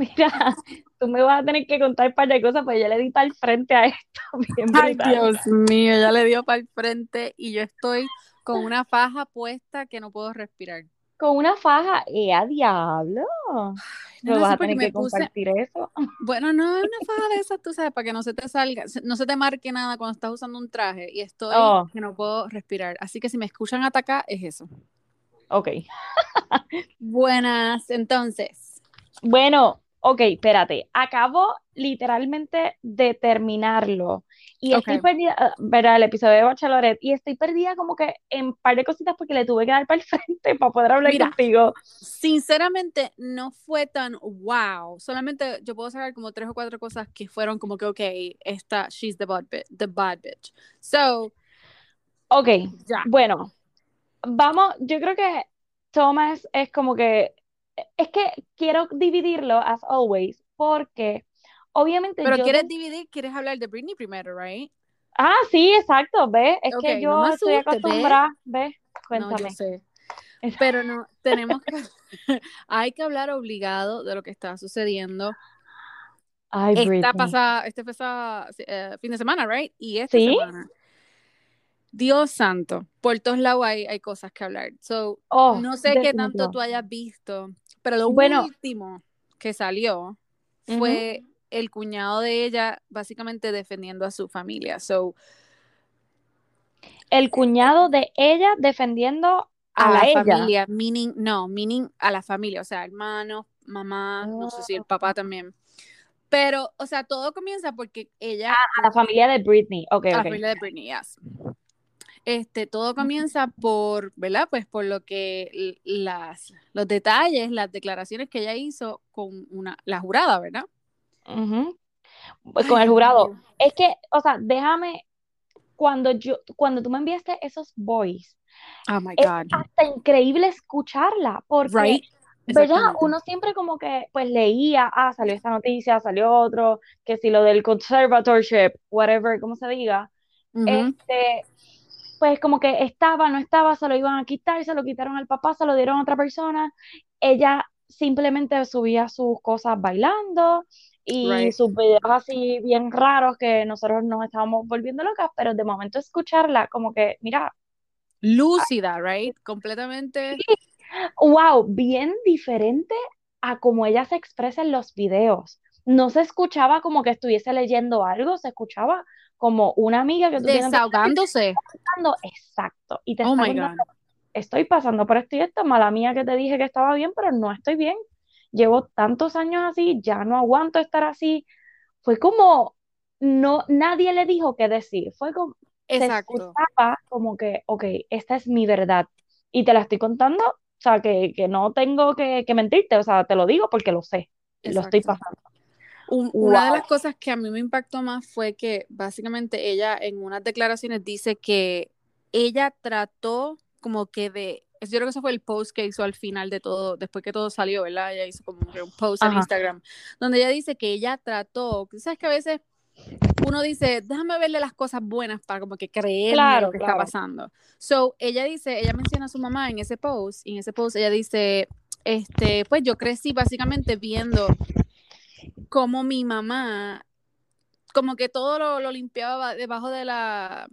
Mira, tú me vas a tener que contar un par de cosas, pues ya le di para el frente a esto. Ay, Dios mío, ya le dio para el frente y yo estoy con una faja puesta que no puedo respirar. Con una faja, ¡eh, a diablo! No, vas a tener que compartir eso. Bueno, no es una faja de esas, tú sabes, para que no se te salga, no se te marque nada cuando estás usando un traje y estoy oh. que no puedo respirar. Así que si me escuchan atacar, es eso. Ok. Buenas, entonces. Bueno, ok, espérate. Acabo literalmente de terminarlo. Y estoy perdida, ah, verá el episodio de Bachelorette, y estoy perdida como que en un par de cositas porque le tuve que dar para el frente para poder hablar contigo. Sinceramente, no fue tan wow. Solamente yo puedo sacar como tres o cuatro cosas que fueron como que, ok, esta, she's the bad bitch. The bad bitch. So, ok, bueno, vamos, yo creo que Thomas es como que, es que quiero dividirlo, as always, porque obviamente Pero quieres dividir, quieres hablar de Britney primero, right? Ah, sí, exacto, ve, es que yo estoy acostumbrada, ve, cuéntame. No, sé. Pero no, tenemos que, hay que hablar obligado de lo que está sucediendo. Ay, Esta pasada, este pasa, eh, fin de semana, right? Y esta ¿Sí? semana Dios santo, por todos lados hay, hay cosas que hablar. So, oh, no sé qué tanto tú hayas visto, pero lo último que salió fue el cuñado de ella básicamente defendiendo a su familia. So, el cuñado de ella defendiendo a, la familia, meaning, no, meaning a la familia, o sea, hermanos, mamá, no sé si el papá también. Pero, o sea, todo comienza porque ella. a la familia de Britney, ok. A la familia de Britney, yes. Este, todo comienza por, ¿verdad? Pues por lo que las, los detalles, las declaraciones que ella hizo con una, la jurada, ¿verdad? Pues con el jurado. Es que, o sea, déjame, cuando yo, cuando tú me enviaste esos boys, oh my God. es hasta increíble escucharla, porque, ¿verdad? Uno siempre como que, pues leía, ah, salió esta noticia, salió otro, que si lo del conservatorship, whatever, como se diga, este, pues como que estaba, no estaba, se lo iban a quitar, se lo quitaron al papá, se lo dieron a otra persona. Ella simplemente subía sus cosas bailando y sus videos así bien raros que nosotros nos estábamos volviendo locas, pero de momento escucharla como que, mira. Lúcida, right? Completamente. Wow, bien diferente a como ella se expresa en los videos. No se escuchaba como que estuviese leyendo algo, se escuchaba como una amiga que tú desahogándose. Exacto. Y te oh estoy pasando por esto y esto, mala mía que te dije que estaba bien, pero no estoy bien. Llevo tantos años así, ya no aguanto estar así. Fue como, no, nadie le dijo qué decir. Fue como, Exacto. como que, ok, esta es mi verdad. Y te la estoy contando, o sea, que, no tengo que, mentirte, o sea, te lo digo porque lo sé, lo estoy pasando. Una de las cosas que a mí me impactó más fue que básicamente ella en unas declaraciones dice que ella trató como que de, yo creo que eso fue el post que hizo al final de todo, después que todo salió, ¿verdad? Ella hizo como un post en Instagram, donde ella dice que ella trató, sabes que a veces uno dice, déjame verle las cosas buenas para como que creer lo que está pasando. So, ella dice, ella menciona a su mamá en ese post, y en ese post ella dice, este, pues yo crecí básicamente viendo como mi mamá, como que todo lo, limpiaba debajo de la...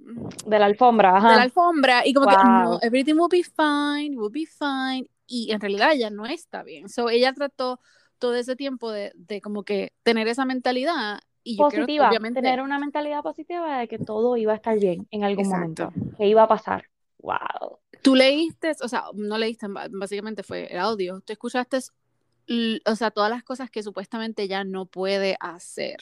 De la alfombra, ajá. De la alfombra, y como que, no, everything will be fine, will be fine, y en realidad ella no está bien. So, ella trató todo ese tiempo de, de como que tener esa mentalidad y yo positiva, obviamente... tener una mentalidad positiva de que todo iba a estar bien en algún momento, que iba a pasar. Wow. Tú leíste, o sea, no leíste, básicamente fue el audio, tú escuchaste o sea, todas las cosas que supuestamente ya no puede hacer.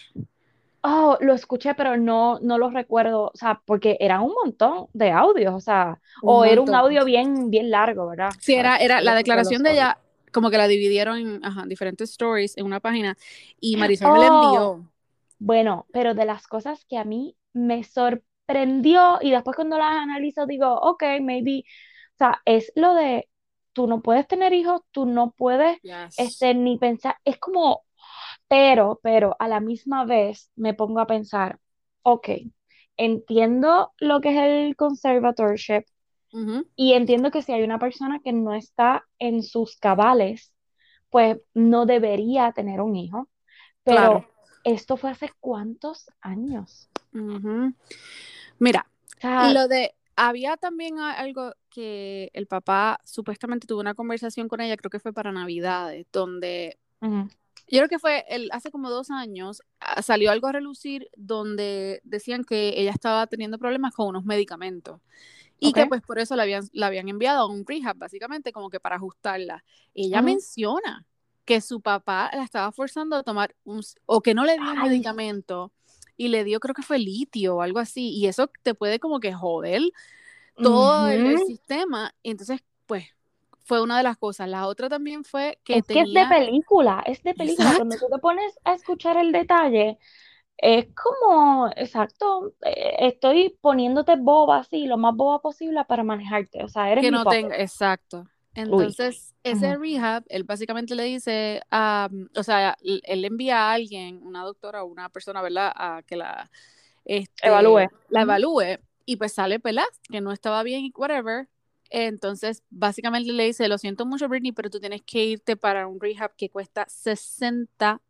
Oh, lo escuché, pero no, no lo recuerdo, o sea, porque eran un montón de audios, o sea, o era un audio bien, bien largo, ¿verdad? Sí, era, era la declaración de ella, como que la dividieron en diferentes stories en una página, y Marisol me la oh, envió. Bueno, pero de las cosas que a mí me sorprendió, y después cuando las analizo digo, ok, maybe, o sea, es lo de tú no puedes tener hijos, tú no puedes este, ni pensar, es como, pero, pero a la misma vez me pongo a pensar, ok, entiendo lo que es el conservatorship y entiendo que si hay una persona que no está en sus cabales, pues no debería tener un hijo. Pero esto fue hace cuántos años. Mira, lo de había también algo que el papá supuestamente tuvo una conversación con ella, creo que fue para Navidades, donde yo creo que fue el, hace como dos años, ah, salió algo a relucir donde decían que ella estaba teniendo problemas con unos medicamentos. Y que pues por eso la habían, la habían enviado a un rehab, básicamente, como que para ajustarla. Ella menciona que su papá la estaba forzando a tomar un, o que no le dio un medicamento y le dio, creo que fue litio o algo así, y eso te puede como que joder todo el, sistema. Y entonces, pues, fue una de las cosas. La otra también fue que es que es de película, es de película. Cuando tú te pones a escuchar el detalle, es como, exacto, eh, estoy poniéndote boba así, lo más boba posible para manejarte. O sea, eres que no tenga, exacto. Entonces, ese rehab, él básicamente le dice, o sea, él envía a alguien, una doctora o una persona, ¿verdad?, a que la este, evalúe. La evalúe y pues sale pelaz, que no estaba bien y whatever. Entonces, básicamente le dice, lo siento mucho, Britney, pero tú tienes que irte para un rehab que cuesta 60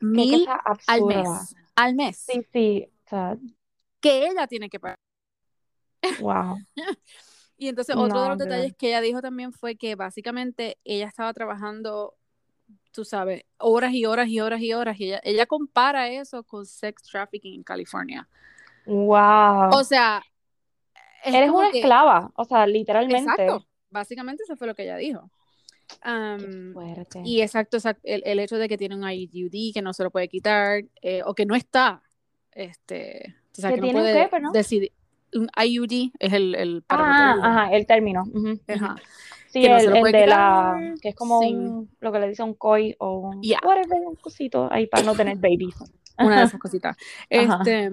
mil al mes. Al mes. Sí, sí. que ella tiene que pagar. Wow. Y entonces otro de los detalles que ella dijo también fue que básicamente ella estaba trabajando, tú sabes, horas y horas y horas y horas. Y ella, ella compara eso con sex trafficking en California. Wow. O sea, eres una esclava, o sea, literalmente. Exacto. Básicamente eso fue lo que ella dijo. fuerte. Y exacto, el, hecho de que tiene un IUD que no se lo puede quitar eh, o que no está, este, o sea, que, no puede decidir un IUD es el, el ah, ajá, el término. Ajá. Sí, el, de la, que es como lo que le dice un COI o un, whatever, un cosito ahí para no tener babies. Una de esas cositas. Este,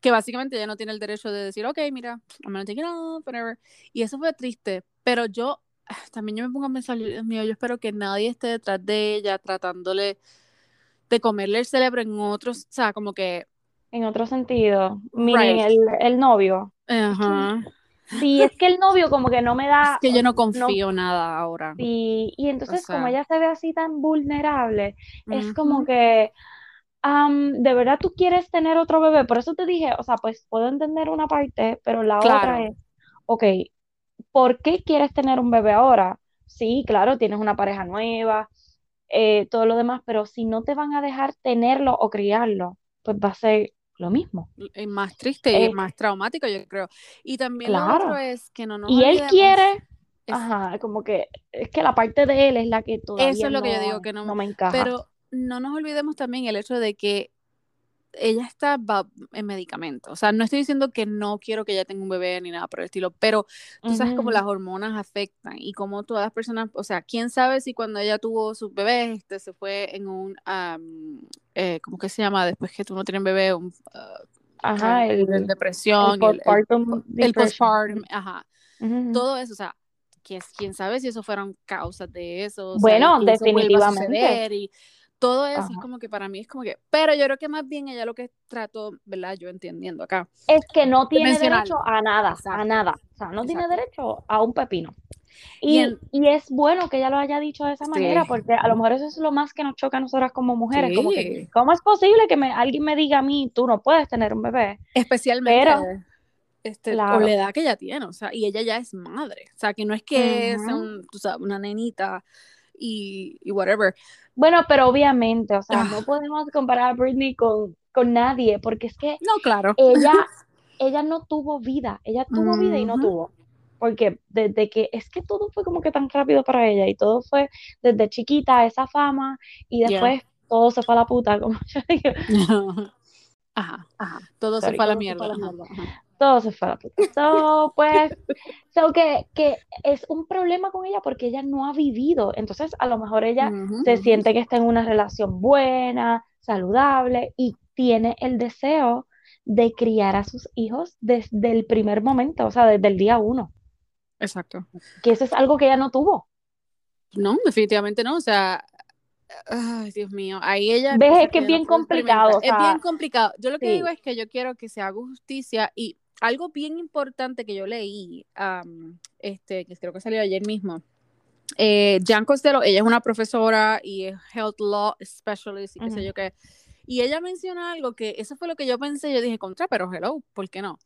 que básicamente ella no tiene el derecho de decir, ok, mira, I'm gonna take it off, whatever. Y eso fue triste, pero yo también yo me pongo a pensar, Dios mío, yo espero que nadie esté detrás de ella tratándole de comerle el cerebro en otros, o sea, como que en otro sentido. Miren, el, novio. Ajá. Sí, es que el novio como que no me da... Es que yo no confío nada ahora. Sí, y entonces como ella se ve así tan vulnerable, es como que, de verdad tú quieres tener otro bebé, por eso te dije, o sea, pues puedo entender una parte, pero la otra es, ok, ¿por qué quieres tener un bebé ahora? Sí, claro, tienes una pareja nueva, eh, todo lo demás, pero si no te van a dejar tenerlo o criarlo, pues va a ser lo mismo. Es más triste y eh, más traumático, yo creo. Y también lo otro es que no nos Y él quiere, ajá, como que es que la parte de él es la que todavía Eso es lo que yo digo que no, no me encaja. Pero no nos olvidemos también el hecho de que ella está en medicamento. O sea, no estoy diciendo que no quiero que ella tenga un bebé ni nada por el estilo, pero tú sabes cómo las hormonas afectan y cómo todas las personas, o sea, quién sabe si cuando ella tuvo su bebé, este se fue en un, eh, ¿cómo que se llama? Después que tú no tienes bebé, un, uh, ajá, el, depresión, el postpartum, el, postpartum, ajá, todo eso, o sea, quién sabe si eso fueron causas de eso. bueno, definitivamente. y, todo eso es como que para mí es como que, pero yo creo que más bien ella lo que trató, ¿verdad? Yo entendiendo acá. Es que no tiene derecho a nada, a nada. O sea, no tiene derecho a un pepino. Y, y, es bueno que ella lo haya dicho de esa manera, porque a lo mejor eso es lo más que nos choca a nosotras como mujeres. Como que, ¿Cómo es posible que me, alguien me diga a mí, tú no puedes tener un bebé? Especialmente pero, este, la edad que ella tiene, o sea, y ella ya es madre. O sea, que no es que sea una nenita y, y whatever. Bueno, pero obviamente, o sea, no ah. podemos comparar a Britney con, con nadie, porque es que no, claro. ella, ella no tuvo vida, ella tuvo vida y no tuvo. Porque desde que, es que todo fue como que tan rápido para ella y todo fue desde chiquita esa fama y después todo se fue a la puta, como yo digo. Ajá, ajá. Todo se fue a la mierda. Todo se fue a la puta. So, pues, so que, que es un problema con ella porque ella no ha vivido. Entonces, a lo mejor ella se siente que está en una relación buena, saludable y tiene el deseo de criar a sus hijos desde el primer momento, o sea, desde el día uno. Exacto. Que eso es algo que ella no tuvo. No, definitivamente no. O sea, Ay, Dios mío, ahí ella... Ves, es que es bien complicado. es bien complicado. Yo lo que digo es que yo quiero que se haga justicia y algo bien importante que yo leí, este, que creo que salió ayer mismo, eh, Jan Costello, ella es una profesora y es Health Law Specialist y qué sé yo qué. Y ella menciona algo que eso fue lo que yo pensé, yo dije, contra, pero hello, ¿por qué no?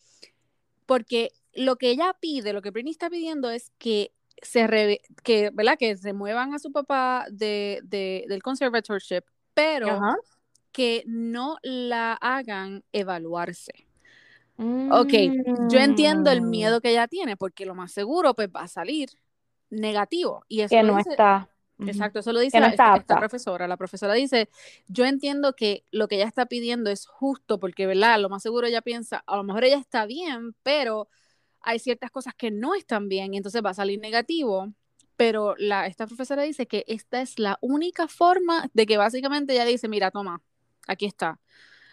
Porque lo que ella pide, lo que Britney está pidiendo es que se que, ¿verdad? que remuevan a su papá de, del conservatorship, pero que no la hagan evaluarse. Ok, yo entiendo el mm. miedo que ella tiene, porque lo más seguro pues va a salir negativo. Y eso que no está. Exacto, eso lo dice esta, profesora. La profesora dice, yo entiendo que lo que ella está pidiendo es justo, porque, ¿verdad? Lo más seguro ella piensa, a lo mejor ella está bien, pero hay ciertas cosas que no están bien y entonces va a salir negativo. Pero la, esta profesora dice que esta es la única forma de que básicamente ella dice, mira, toma, aquí está.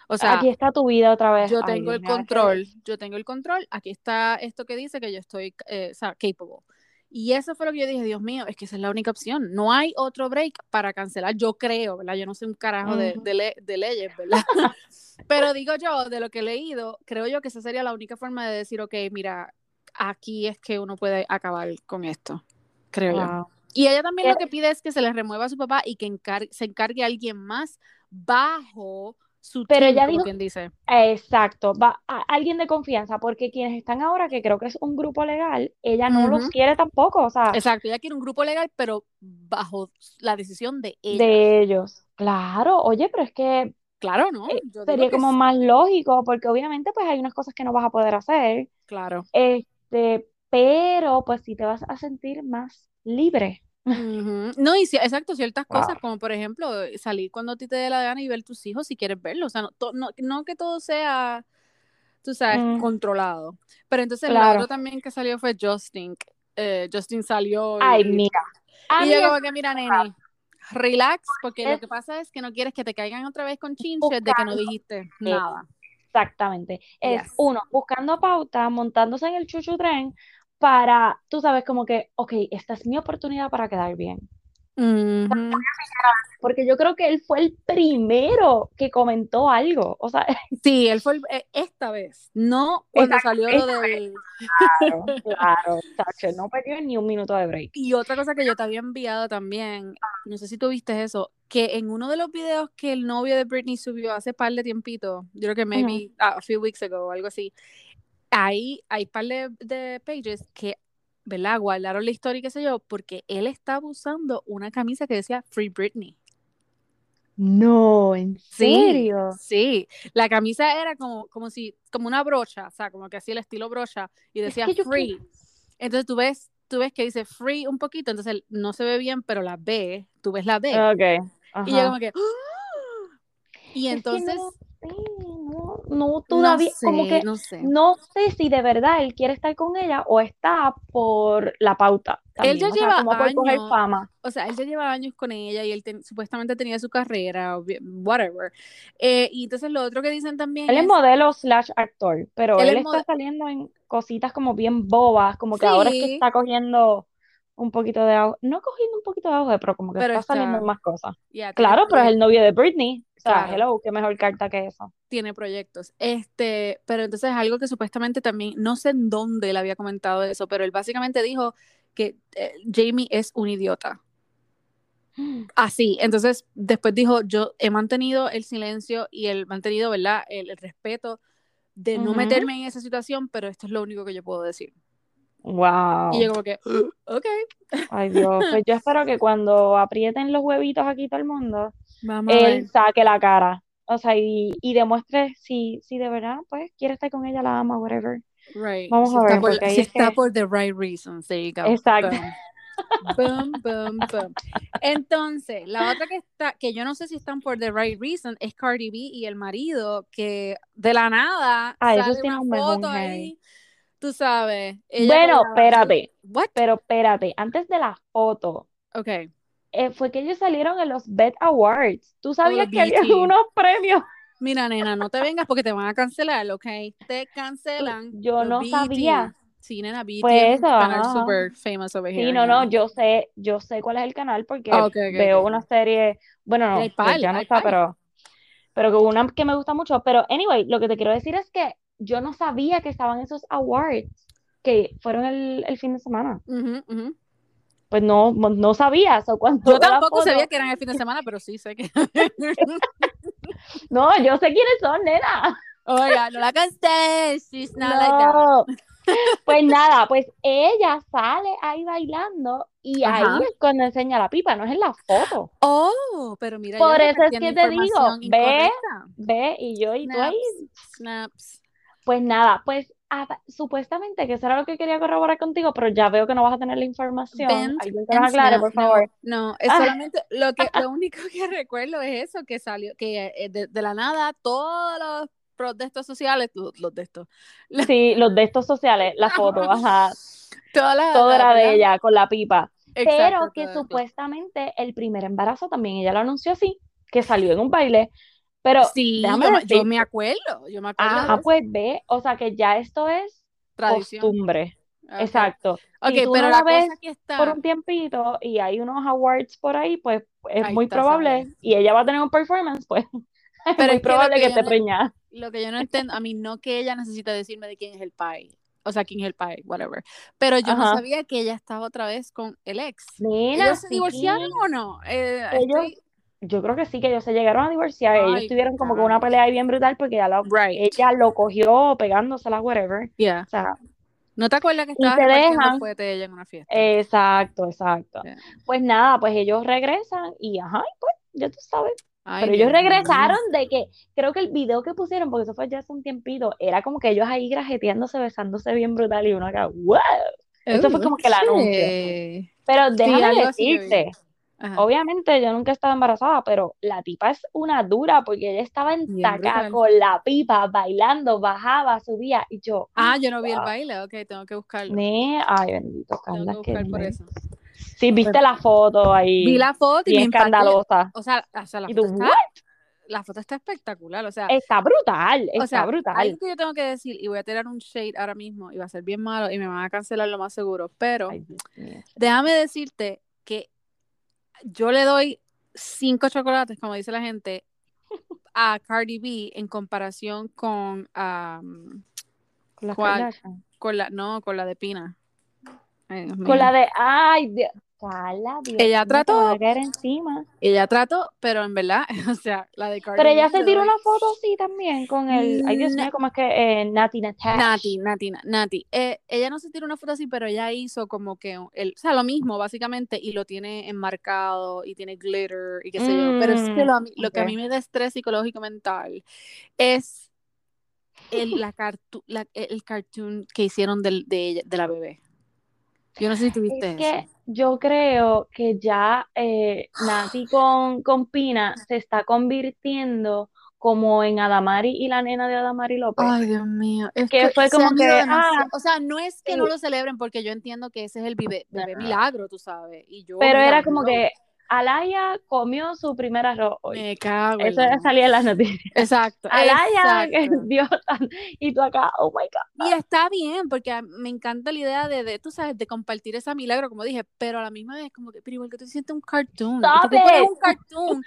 O sea, aquí está tu vida otra vez. Yo tengo el control, yo tengo el control, aquí está esto que dice que yo estoy eh, capable. Y eso fue lo que yo dije, Dios mío, es que esa es la única opción. No hay otro break para cancelar, yo creo, ¿verdad? Yo no sé un carajo de, de, leyes, ¿verdad? Pero digo yo, de lo que he leído, creo yo que esa sería la única forma de decir, ok, mira, aquí es que uno puede acabar con esto, creo yo. Y ella también lo que pide es que se le remueva a su papá y que se encargue a alguien más bajo su Pero ella dijo, dice. Exacto, va a alguien de confianza, porque quienes están ahora, que creo que es un grupo legal, ella no los quiere tampoco, o sea. Exacto, ella quiere un grupo legal, pero bajo la decisión de ellos. De ellos. Claro, oye, pero es que Claro, ¿no? Eh, sería como más lógico, porque obviamente pues hay unas cosas que no vas a poder hacer. Claro. Este, pero pues sí te vas a sentir más libre. No, y sí, exacto, ciertas cosas, como por ejemplo, salir cuando a ti te dé la gana y ver tus hijos si quieres verlos. O sea, no, no, que todo sea, tú sabes, mm. controlado. Pero entonces el otro también que salió fue Justin. Eh, Justin salió. Ay, mira. Y yo como que, mira, nene, relax, porque lo que pasa es que no quieres que te caigan otra vez con chinches de que no dijiste nada. Exactamente. Es uno, buscando pauta, montándose en el chuchu tren para, tú sabes, como que, ok, esta es mi oportunidad para quedar bien. Porque yo creo que él fue el primero que comentó algo. O sea, sí, él fue eh, esta vez, no cuando salió lo del. Claro, claro, no perdió ni un minuto de break. Y otra cosa que yo te había enviado también, no sé si tú viste eso, que en uno de los videos que el novio de Britney subió hace par de tiempito, yo creo que maybe a few weeks ago o algo así, ahí hay par de, de pages que ¿verdad? Guardaron la historia y qué sé yo, porque él estaba usando una camisa que decía Free Britney. No, ¿en serio? Sí, la camisa era como, como si, como una brocha, o sea, como que hacía el estilo brocha y decía free. Entonces tú ves, tú ves que dice free un poquito, entonces no se ve bien, pero la B, tú ves la B. Ok. Y yo como que, ¡Ah! y entonces no, no todavía, como que no sé. no sé si de verdad él quiere estar con ella o está por la pauta. Él ya lleva años, fama. O sea, él ya lleva años con ella y él supuestamente tenía su carrera, whatever. Eh, y entonces lo otro que dicen también. Él es, modelo slash actor, pero él, está saliendo en cositas como bien bobas, como que ahora es que está cogiendo un poquito de agua, no cogiendo un poquito de agua, pero como que está, saliendo más cosas. claro, pero es el novio de Britney. O sea, hello, qué mejor carta que eso. Tiene proyectos. Este, pero entonces algo que supuestamente también, no sé en dónde él había comentado eso, pero él básicamente dijo que eh, Jamie es un idiota. Así, entonces después dijo, yo he mantenido el silencio y el mantenido, ¿verdad? El, respeto de no meterme en esa situación, pero esto es lo único que yo puedo decir. Wow. Y yo como que, ok. Ay Dios, pues yo espero que cuando aprieten los huevitos aquí todo el mundo, él saque la cara. O sea, y, y demuestre si, si de verdad, pues, quiere estar con ella, la ama, whatever. Right. Vamos a ver. Por, si está por the right reasons, there you go. Exacto. Boom, boom, boom. Entonces, la otra que está, que yo no sé si están por the right reason, es Cardi B y el marido, que de la nada sale una foto ahí tú sabes. bueno, espérate. Pero espérate, antes de la foto. Ok. Eh, fue que ellos salieron en los Bet Awards. ¿Tú sabías que había unos premios? Mira, nena, no te vengas porque te van a cancelar, ¿ok? Te cancelan. Yo no sabía. Sí, nena, BT pues eso, canal super famous over here. Sí, no, no, yo sé, yo sé cuál es el canal porque veo una serie, bueno, no, pues ya no está, pero, pero que una que me gusta mucho. Pero, anyway, lo que te quiero decir es que yo no sabía que estaban esos awards que fueron el, fin de semana. pues no, no sabías. O cuando yo tampoco sabía que eran el fin de semana, pero sí sé que. no, yo sé quiénes son, nena. Oiga, no la canté. She's not like that. Pues nada, pues ella sale ahí bailando y ahí es cuando enseña la pipa, no es en la foto. Oh, pero mira. Por eso es que te digo, ve, ve, y yo y tú ahí. Snaps. Pues nada, pues supuestamente que eso era lo que quería corroborar contigo, pero ya veo que no vas a tener la información. Alguien aclare, por favor. No, es solamente lo que lo único que recuerdo es eso que salió, que eh, de, la nada todos los protestos sociales, los, de estos. Sí, los de estos sociales, la foto, ajá. Todo era de ella con la pipa. pero que supuestamente el primer embarazo también ella lo anunció así, que salió en un baile pero sí, yo, me acuerdo, yo me acuerdo. Ajá, pues ve, o sea que ya esto es Tradición. costumbre. Exacto. Ok, pero la vez que está... por un tiempito y hay unos awards por ahí, pues es muy probable, y ella va a tener un performance, pues pero es muy probable que, te preña. Lo que yo no entiendo, a mí no que ella necesita decirme de quién es el pai, o sea, quién es el pai, whatever. Pero yo no sabía que ella estaba otra vez con el ex. Mira, ¿Ellos se divorciaron o no? Eh, yo creo que sí, que ellos se llegaron a divorciar. ellos tuvieron como que una pelea ahí bien brutal porque ella lo, ella lo cogió pegándosela, whatever. O sea, ¿No te acuerdas que estaba dejan de ella en una fiesta? Exacto, exacto. Pues nada, pues ellos regresan y ajá, pues ya tú sabes. Pero ellos regresaron de que, creo que el video que pusieron, porque eso fue ya hace un tiempito, era como que ellos ahí grajeteándose, besándose bien brutal y uno acá, wow. Eso fue como que la anuncio. Pero déjame decirte, Obviamente yo nunca he estado embarazada, pero la tipa es una dura porque ella estaba en taca con la pipa, bailando, bajaba, subía y yo. Ah, yo no vi el baile, ok, tengo que buscarlo. Ay, bendito, Carla. Tengo que buscar por eso. Sí, viste la foto ahí. Vi la foto y me escandalosa. O sea, o sea la, foto está, la foto está espectacular, o sea. Está brutal, está o sea, brutal. Algo que yo tengo que decir, y voy a tirar un shade ahora mismo, y va a ser bien malo, y me van a cancelar lo más seguro, pero déjame decirte que yo le doy cinco chocolates, como dice la gente, a Cardi B en comparación con, con la, con la no, con la de Pina. con la de, ay, Dios, ella trató. encima. Ella trató, pero en verdad, o sea, la de Cardi Pero ella se tiró una foto sí también con el. Ay, Dios mío, ¿cómo es que? Eh, Nati Natash. Nati, Nati, Nati. Eh, ella no se tiró una foto así, pero ella hizo como que. El, o sea, lo mismo, básicamente, y lo tiene enmarcado y tiene glitter y qué sé yo. Pero es que lo, lo que a mí me da estrés psicológico mental es el, la, el cartoon que hicieron de, de, de la bebé. Yo no sé si tuviste es que yo creo que ya eh, Nati con, con Pina se está convirtiendo como en Adamari y la nena de Adamari López. Ay, Dios mío. Es que, fue como que. Ah, o sea, no es que no lo celebren, porque yo entiendo que ese es el bebé, milagro, tú sabes. Y yo, pero era como que Alaya comió su primer arroz hoy. Me cago. Eso ya salía en las noticias. Exacto. Alaya, Dios, y tú acá, oh my God. Y está bien, porque me encanta la idea de, de, tú sabes, de compartir esa milagro, como dije, pero a la misma vez, como que, pero igual que tú sientes un cartoon. Tú pones un cartoon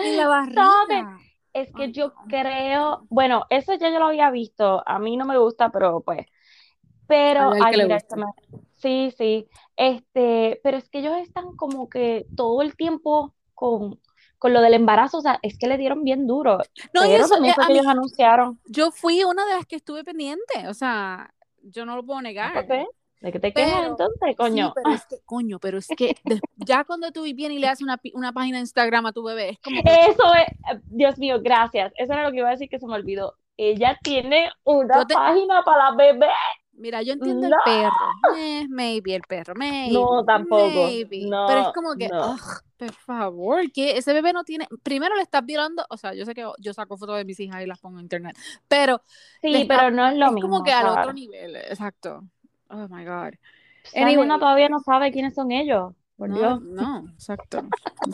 en, la barriga. Es que yo creo, bueno, eso ya yo lo había visto, a mí no me gusta, pero pues, pero, ay, mira, Sí, sí. Este, pero es que ellos están como que todo el tiempo con, con lo del embarazo, o sea, es que le dieron bien duro. No, pero eso, también fue que ellos anunciaron. Yo fui una de las que estuve pendiente, o sea, yo no lo puedo negar. ¿De qué te quejas entonces, coño? Sí, pero es que, coño, pero es que ya cuando tú vienes y le haces una, una, página de Instagram a tu bebé, es como... Eso es, Dios mío, gracias. Eso era lo que iba a decir que se me olvidó. Ella tiene una página para la bebé. Mira, yo entiendo el perro. Eh, maybe el perro, maybe. No, tampoco. Pero es como que, por favor, que ese bebé no tiene. Primero le estás violando, o sea, yo sé que yo saco fotos de mis hijas y las pongo en internet, pero. Sí, pero no es lo mismo. Es como que al otro nivel, exacto. Oh my God. Anyway, todavía no sabe quiénes son ellos. no, no, exacto.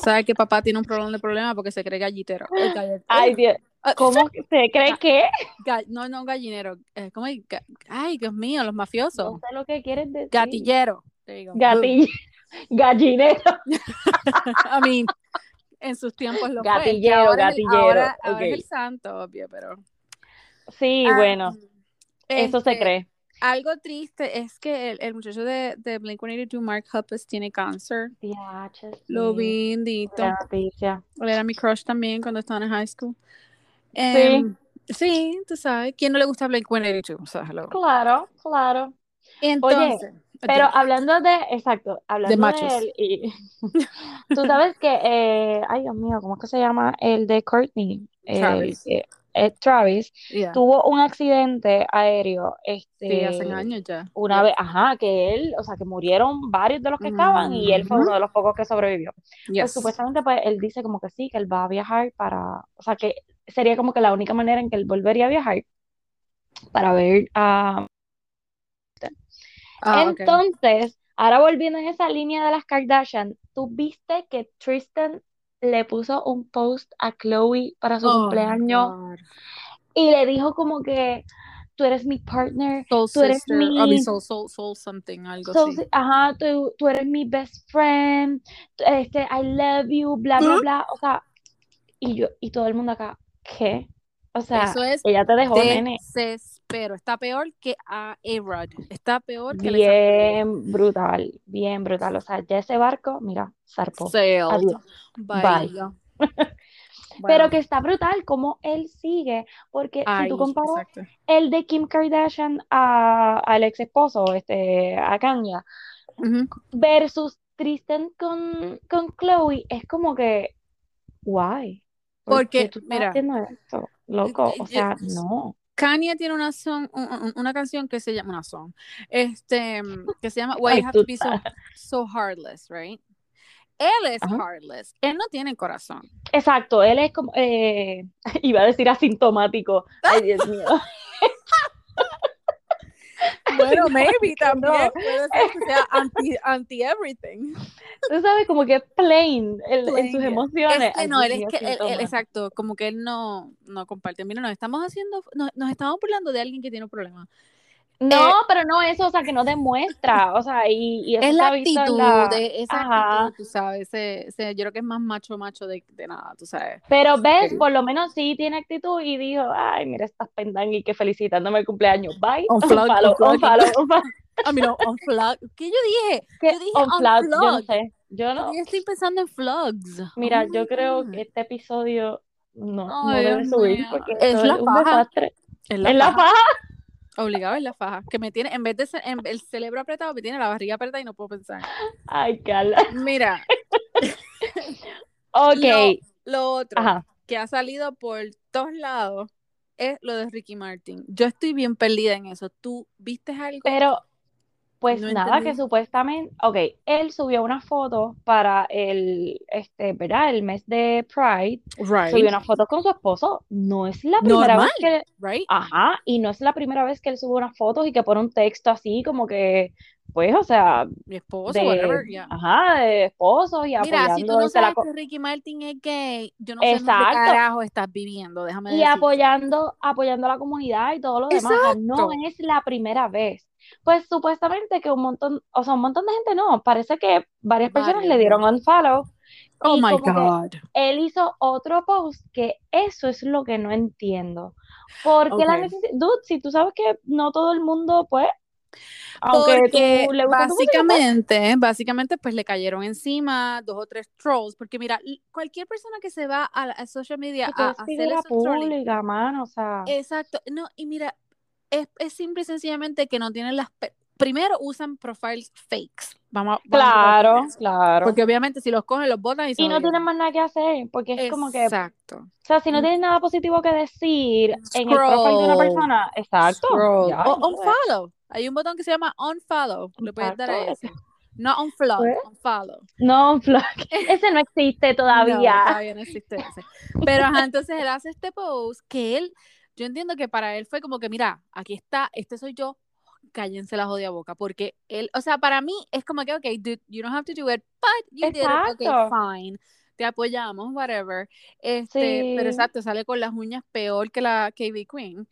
Sabe que papá tiene un problema de problema porque se cree gallitero. Ay, Dios. Ah, ¿Cómo se cree que? No, no, gallinero. Eh, ¿Cómo es? Ay, Dios mío, los mafiosos. No sé lo que quieres decir. Gatillero. Gatillero. Gallinero. I mean, en sus tiempos lo gatillero, fue. gatillero. Ahora, ahora es el santo, obvio, pero. Sí, ah, bueno. Eso se este, cree. algo triste es que el, el muchacho de, de Blink-182, Mark Hoppus, tiene cáncer. Lo vi, indito. Era mi crush también cuando estaba en high school. Sí. Em, sí, tú sabes. ¿Quién no le gusta Blink-182? O sea, claro, claro. Entonces, Oye, pero hablando de, exacto, hablando de, machos. él, y, tú sabes que, eh, ay Dios mío, ¿cómo es que se llama? El de Courtney. Travis. Eh, eh, Travis tuvo un accidente aéreo. Este, sí, hace años ya. Una vez, ajá, que él, o sea, que murieron varios de los que estaban y él fue uno de los pocos que sobrevivió. Pues supuestamente, pues él dice como que sí, que él va a viajar para, o sea, que sería como que la única manera en que él volvería a viajar para ver a. Ah, Entonces, ahora volviendo en esa línea de las Kardashian, ¿tú viste que Tristan le puso un post a Chloe para su oh cumpleaños y le dijo como que tú eres mi partner, tú eres mi soul, soul, soul something, algo así. Ajá, tú, tú, eres mi best friend, este, I love you, bla, bla, bla, o sea, y yo, y todo el mundo acá, ¿qué? O sea, Eso es ella te dejó, nene pero está peor que a A-Rod. Está peor que Bien brutal, bien brutal. O sea, ya ese barco, mira, zarpó. Adiós. Bye. Pero que está brutal como él sigue, porque si tú comparas el de Kim Kardashian al ex esposo, este, a Kanye, versus Tristan con, con Chloe, es como que, guay. Porque, mira, esto, loco, o sea, no. Kanye tiene una, una canción que se llama una song, este, que se llama Why You Have to Be so, Heartless, right? Él es heartless, él no tiene corazón. Exacto, él es como, eh, iba a decir asintomático. Ay, Dios mío. Bueno, maybe también. Puede ser que sea anti, anti everything. Tú sabes, como que plain, en sus emociones. no, él es que, exacto, como que él no, no comparte. Mira, nos estamos haciendo, nos, nos estamos burlando de alguien que tiene un problema. No, eh, pero no eso, o sea, que no demuestra, o sea, y, y es la actitud, de esa actitud, tú sabes, yo creo que es más macho macho de, de nada, tú sabes. Pero ves, por lo menos sí tiene actitud y dijo, ay, mira estas y que felicitándome el cumpleaños, bye. On flag, on flag, on flag. A mí no, on flag. ¿Qué yo dije? ¿Qué? Yo dije on, flag, yo no sé. Yo no. Yo estoy pensando en vlogs. Mira, yo creo que este episodio no, no debe subir porque es, la es un desastre. Es la, la faja. Obligado en la faja. Que me tiene, en vez de el cerebro apretado, me tiene la barriga apretada y no puedo pensar. Ay, Carla. Mira. ok. Lo, otro que ha salido por todos lados es lo de Ricky Martin. Yo estoy bien perdida en eso. ¿Tú viste algo? Pero pues nada, que supuestamente, ok, él subió una foto para el, este, ¿verdad? El mes de Pride. Subió una foto con su esposo. No es la primera vez que, right? ajá, y no es la primera vez que él sube unas fotos y que pone un texto así como que, pues, o sea, mi esposo, whatever, ajá, de esposos y Mira, apoyando. si tú no sabes que Ricky Martin es gay, yo no sé qué carajo estás viviendo, déjame Y apoyando, apoyando a la comunidad y todo lo demás. No es la primera vez. Pues supuestamente que un montón, o sea, un montón de gente no, parece que varias personas le dieron unfollow. Oh my God. Él hizo otro post que eso es lo que no entiendo. Porque la necesidad, dude, si tú sabes que no todo el mundo, pues, aunque porque le básicamente, básicamente, pues le cayeron encima dos o tres trolls, porque mira, cualquier persona que se va a, la social media a, hacer eso pública, mano, o sea. Exacto, no, y mira, es, es simple y sencillamente que no tienen las... Primero usan profiles fakes. Vamos, claro, claro. Porque obviamente si los cogen, los botan y Y no tienen más nada que hacer, porque es como que... Exacto. O sea, si no mm. tienen nada positivo que decir en el profile de una persona, exacto. o unfollow. Hay un botón que se llama unfollow. Le puedes dar a ese. No unfollow, pues, unfollow. No unfollow. Ese no existe todavía. No, todavía no existe ese. Pero ajá, entonces él hace este post que él yo entiendo que para él fue como que, mira, aquí está, este soy yo, cállense la jodida boca, porque él, o sea, para mí es como que, ok, dude, you don't have to do it, but you did it, okay, fine, te apoyamos, whatever, este, pero exacto, sale con las uñas peor que la KB Queen.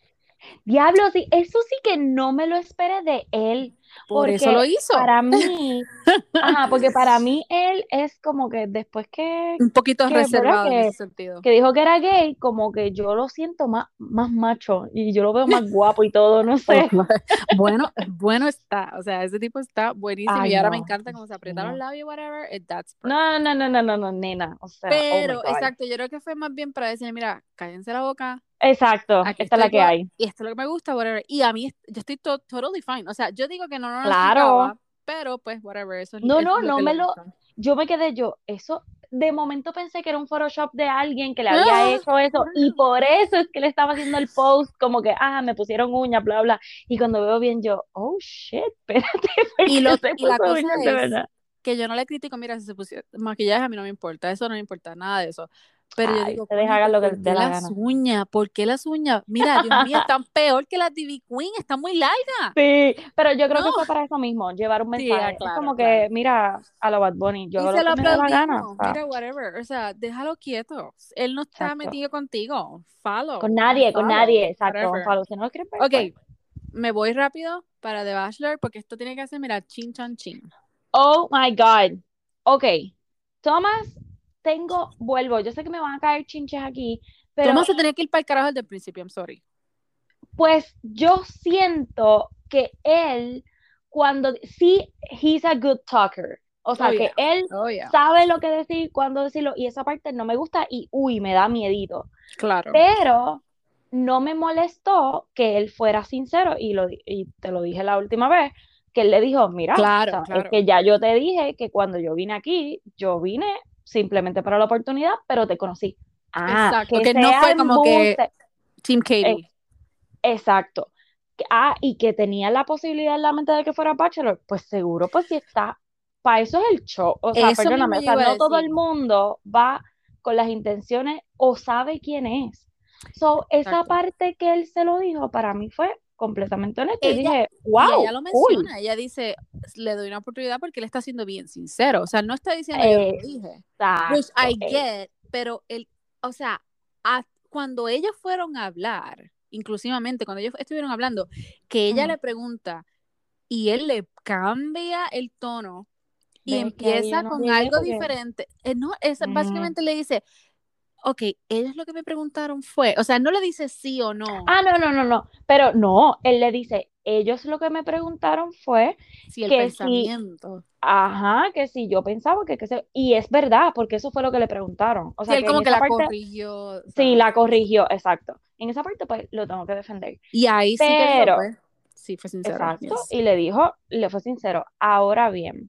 Diablo, sí, eso sí que no me lo esperé de él. Por eso lo hizo. Para mí, ajá, porque para mí él es como que después que. Un poquito reservado en ese sentido. Que dijo que era gay, como que yo lo siento más, más macho y yo lo veo más guapo y todo, no sé. bueno, bueno está, o sea, ese tipo está buenísimo y ahora me encanta cómo se aprieta los labios, whatever. That's no, no, no, no, no, no, nena. O sea, oh Pero, exacto, yo creo que fue más bien para decir, mira, cállense la boca, Exacto, esta es la que hay. Y esto es lo que me gusta, whatever. Y a mí, yo estoy totally fine. O sea, yo digo que no, no, no claro. pero pues, whatever. Eso no, no, no me lo. Yo me quedé yo, eso. De momento pensé que era un Photoshop de alguien que le había ¡Ah! hecho eso y por eso es que le estaba haciendo el post como que, ah, me pusieron uña, bla, bla. Y cuando veo bien yo, oh, shit, espérate. Y, lo, y la cosa es que yo no le critico, mira, si se pusieron maquillaje a mí no me importa, eso no me importa, nada de eso. Pero yo digo, lo que ¿por qué las uñas? ¿Por qué las uñas? Mira, Dios mío, están peor que las Divi Queen, están muy largas. Sí, pero yo creo que fue para eso mismo, llevar un mensaje. es como que, mira, a lo Bad Bunny, yo lo, que me da la gana. Mira, whatever, o sea, déjalo quieto. Él no está metido contigo, follow. Con nadie, con nadie, exacto, follow. Si no lo ok, pues. me voy rápido para The Bachelor porque esto tiene que hacer, mira, chin chan chin. Oh my God. Ok, Thomas tengo, vuelvo, yo sé que me van a caer chinches aquí, pero... ¿Cómo se tenía que ir para el carajo desde el principio? I'm sorry. Pues yo siento que él, cuando, sí, he's a good talker. O sea, oh, que él oh, sabe lo que decir, cuándo decirlo, y esa parte no me gusta y, uy, me da miedito. Claro. Pero no me molestó que él fuera sincero, y, lo, y te lo dije la última vez, que él le dijo, mira, claro, es que ya yo te dije que cuando yo vine aquí, yo vine simplemente para la oportunidad, pero te conocí. Ah, exacto, que, no fue como que Team Katie. exacto. Ah, y que tenía la posibilidad en la mente de que fuera Bachelor, pues seguro, pues si está, para eso es el show. O sea, perdóname, o sea, no todo el mundo va con las intenciones o sabe quién es. So, esa parte que él se lo dijo, para mí fue completamente honesto. y dije, wow. ella lo menciona, ella dice, le doy una oportunidad porque él está siendo bien sincero. O sea, no está diciendo yo lo dije. Which I get, pero el, o sea, cuando ellos fueron a hablar, inclusivamente cuando ellos estuvieron hablando, que ella le pregunta y él le cambia el tono y empieza con algo diferente. Eh, no, es, básicamente le dice, ok, ellos lo que me preguntaron fue, o sea, no le dice sí o no. Ah, no, no, no, no, pero no, él le dice, ellos lo que me preguntaron fue si el pensamiento. ajá, que si yo pensaba que, que se, y es verdad, porque eso fue lo que le preguntaron. O sea, él como que la corrigió. Sí, la corrigió, exacto. En esa parte, pues, lo tengo que defender. Y ahí sí que fue, sí fue sincero. Exacto, y le dijo, le fue sincero. Ahora bien,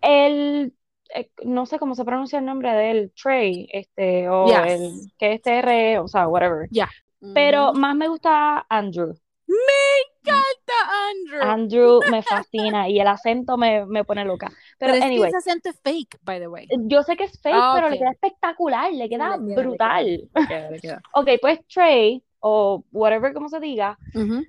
el eh, no sé cómo se pronuncia el nombre de él, Trey, este, o el que es TR, o sea, whatever. Ya. Pero más me gusta Andrew. Me encanta Andrew. Andrew me fascina y el acento me, me pone loca. Pero, pero anyway, ese acento es fake, by the way. Yo sé que es fake, ah, pero le queda espectacular, le queda brutal. ok, pues Trey, o whatever como se diga,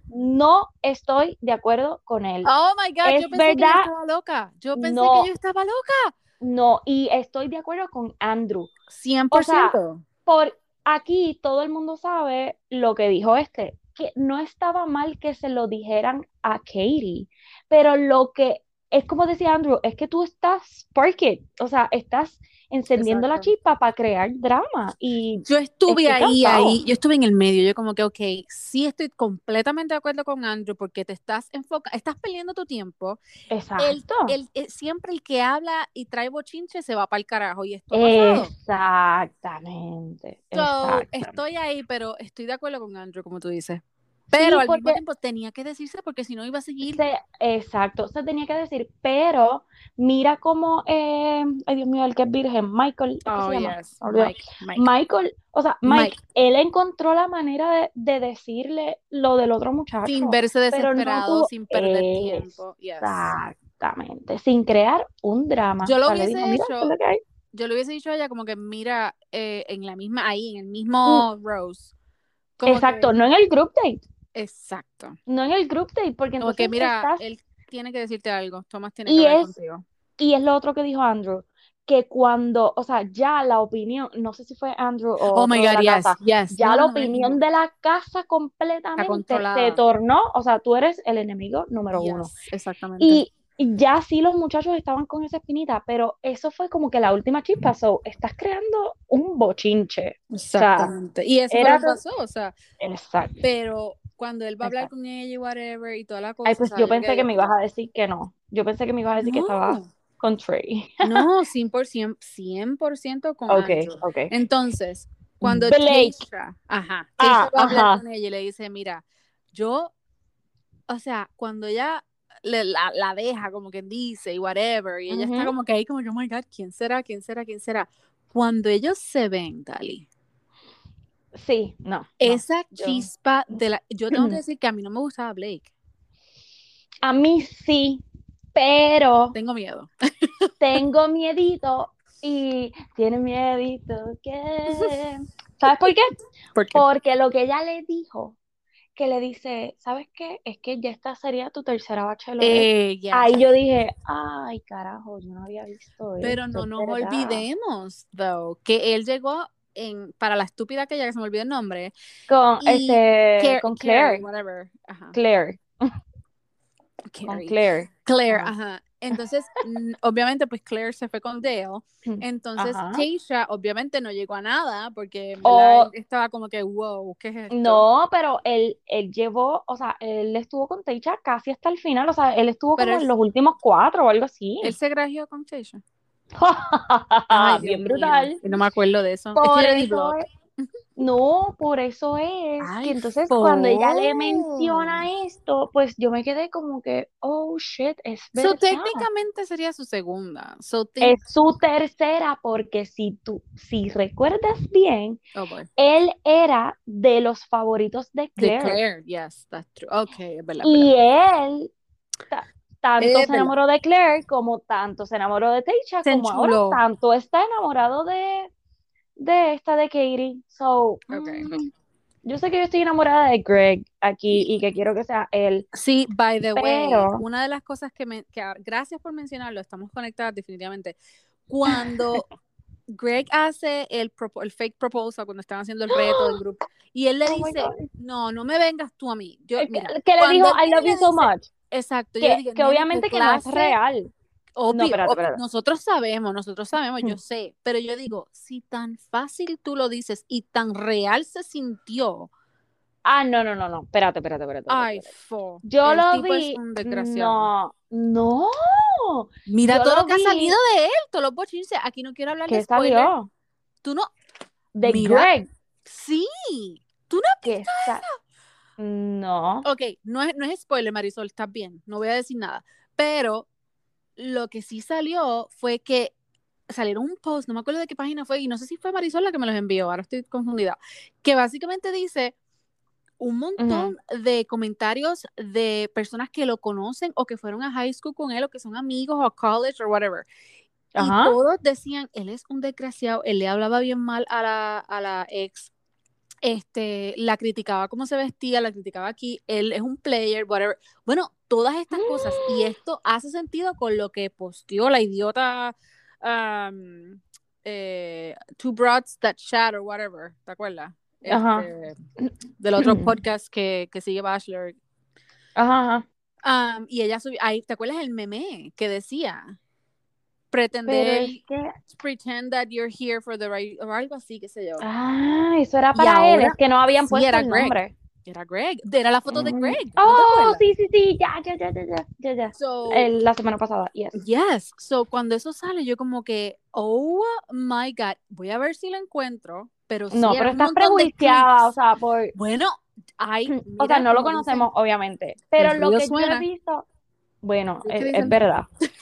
no estoy de acuerdo con él. Oh my God, yo pensé que yo estaba loca. Yo pensé que yo estaba loca. No, y estoy de acuerdo con Andrew. 100%. O por aquí todo el mundo sabe lo que dijo este, que no estaba mal que se lo dijeran a Katie, pero lo que es como decía Andrew, es que tú estás spark o sea, estás encendiendo la chispa para crear drama. Y yo estuve ahí, ahí, yo estuve en el medio, yo como que, ok, sí estoy completamente de acuerdo con Andrew porque te estás enfocando, estás perdiendo tu tiempo. Exacto. El, eh, siempre el que habla y trae bochinche se va para el carajo y esto Exactamente. Estoy ahí, pero estoy de acuerdo con Andrew, como tú dices. Pero al mismo tiempo tenía que decirse porque si no iba a seguir. exacto, se tenía que decir, pero mira cómo, eh, ay Dios mío, el que es virgen, Michael, oh, Mike, Michael, o sea, Mike, él encontró la manera de, decirle lo del otro muchacho. Sin verse desesperado, sin perder tiempo. Exactamente, sin crear un drama. Yo lo hubiese hecho, yo le hubiese dicho a ella como que mira, eh, en la misma, ahí, en el mismo mm. Rose. Exacto, no en el group date. Exacto. No en el group date, porque entonces Porque mira, él tiene que decirte algo, Tomás tiene que hablar contigo. Y es lo otro que dijo Andrew, que cuando, o sea, ya la opinión, no sé si fue Andrew o oh my God, la yes, casa, yes. ya No, la no, no, opinión de la casa completamente se tornó, o sea, tú eres el enemigo número uno. Exactamente. Y, y ya sí los muchachos estaban con esa espinita, pero eso fue como que la última chispa, so, estás creando un bochinche. Exactamente. y eso era pasó, o sea, Exacto. pero cuando él va a hablar Exacto. con ella y whatever y toda la cosa. Ay, pues yo pensé quedé que me ibas a decir que no. Yo pensé que me ibas a decir que estaba No, con Trey. no, 100%, 100% con Ok, Andrew. ok. Entonces, cuando. Keisha, ajá, Ah, va a hablar ajá. con ella y le dice, mira, yo, o sea, cuando ella le- la, la deja, como quien dice, y whatever, y ella está Ujú. como que ahí, como, oh my God, ¿quién será? ¿Quién será? ¿Quién será? Cuando ellos se ven, Dali, Sí, no. no. esa yo- chispa de la... Yo tengo que decir que a mí no me gustaba Blake. A mí sí, pero Tengo miedo. tengo miedito y tiene miedito que... ¿Sabes por qué? Porque Porque lo que ella le dijo, que le dice, ¿sabes qué? Es que ya esta sería tu tercera bachelorette. eh, ya. Ahí yo dije, ay, carajo, yo no había visto Pero esto, no nos verdad". olvidemos, though, que él llegó en, para la estúpida que ya que se me olvidó el nombre, Con, este, Car- con Carrie, Claire, whatever, ajá, Claire, con. Claire. Claire, Ajá. ajá. Entonces, mm, obviamente, pues Claire se fue con Dale. Entonces, Ajá. Keisha obviamente no llegó a nada porque en O- verdad, él estaba como que, wow, ¿qué es esto? No, pero él, él llevó, o sea, él estuvo con Teicha casi hasta el final, o sea, él estuvo Pero como él- en los últimos cuatro o algo así. Él se grajeó con Keisha. Ay, Bien mío, brutal. No me acuerdo de eso. Es Por eso es- no, por eso es Ay, que entonces cuando ella le menciona esto, pues yo me quedé como que, oh shit, es So, verdad. técnicamente sería su segunda. So, Es su tercera, porque si tú, si recuerdas bien, Oh, él era de los favoritos de De Claire. Yes, that's true. Okay, verdad. Y él tanto se enamoró de Claire como tanto se enamoró de Teisha, Se como ahora tanto está enamorado de, de esta de Katie. So, Okay. mm, yo sé que yo estoy enamorada de Greg aquí y que quiero que sea él. Sí, by the way, Pero- una de las cosas que me, que, gracias por mencionarlo, estamos conectadas definitivamente. Cuando Greg hace el, propo- el fake proposal, cuando están haciendo el reto del grupo, y él le Oh dice, no, no me vengas tú a mí. Yo, mira, que le dijo, I love you so dice- much. Exacto, yo Que, dije, que "Nene, obviamente que no es clase". real. Obvio, espérate, espérate. nosotros sabemos, nosotros sabemos, yo sé, pero yo digo, si tan fácil tú lo dices y tan real se sintió, Ah, no, no, no, no. Espérate, espérate, espérate. espérate, ay, fo, Yo el lo tipo vi. es un desgraciado. No, no. Mira yo todo lo lo que ha salido de él, todos los bochinches. Aquí no quiero hablar de ¿Qué spoiler. salió? Tú no, De Mira. Greg. sí, tú no. ¿Qué sa- No. Ok, no es, no es spoiler, Marisol, estás bien, no voy a decir nada. Pero lo que sí salió fue que salieron un post, no me acuerdo de qué página fue, y no sé si fue Marisol la que me los envió, ahora estoy confundida, que básicamente dice un montón de comentarios de personas que lo conocen o que fueron a high school con él o que son amigos o college o whatever. Y todos decían, él es un desgraciado, él le hablaba bien mal a la, a la ex, este, la criticaba cómo se vestía, la criticaba aquí, él es un player, whatever. Bueno, todas estas cosas. Y esto hace sentido con lo que posteó la idiota um, eh, Two Broads That Chat or whatever, ¿te acuerdas? Ajá. Este, del otro podcast que, que sigue Bachelor. Ajá, ajá. Um, y ella subió, ahí, ¿te acuerdas el meme que decía? Pretender, es que. pretend that you're here for the right, o algo así, qué sé yo. Ah, eso era para él, ahora- es que no habían sí, puesto era el Greg. nombre. Era Greg, era la foto de Mm. Greg. ¿no Oh, acuerdas? sí, sí, sí, ya, ya, ya, ya, ya, ya, ya. So, El- la semana pasada, yes. Yes, so cuando eso sale, yo como que, oh my God, voy a ver si lo encuentro, pero sí No, pero estás prejuiciada, o sea, por. Bueno, hay, O mira, sea, no lo conocemos, obviamente. Pero lo que yo suena. he visto. Bueno, ¿Qué es, es verdad.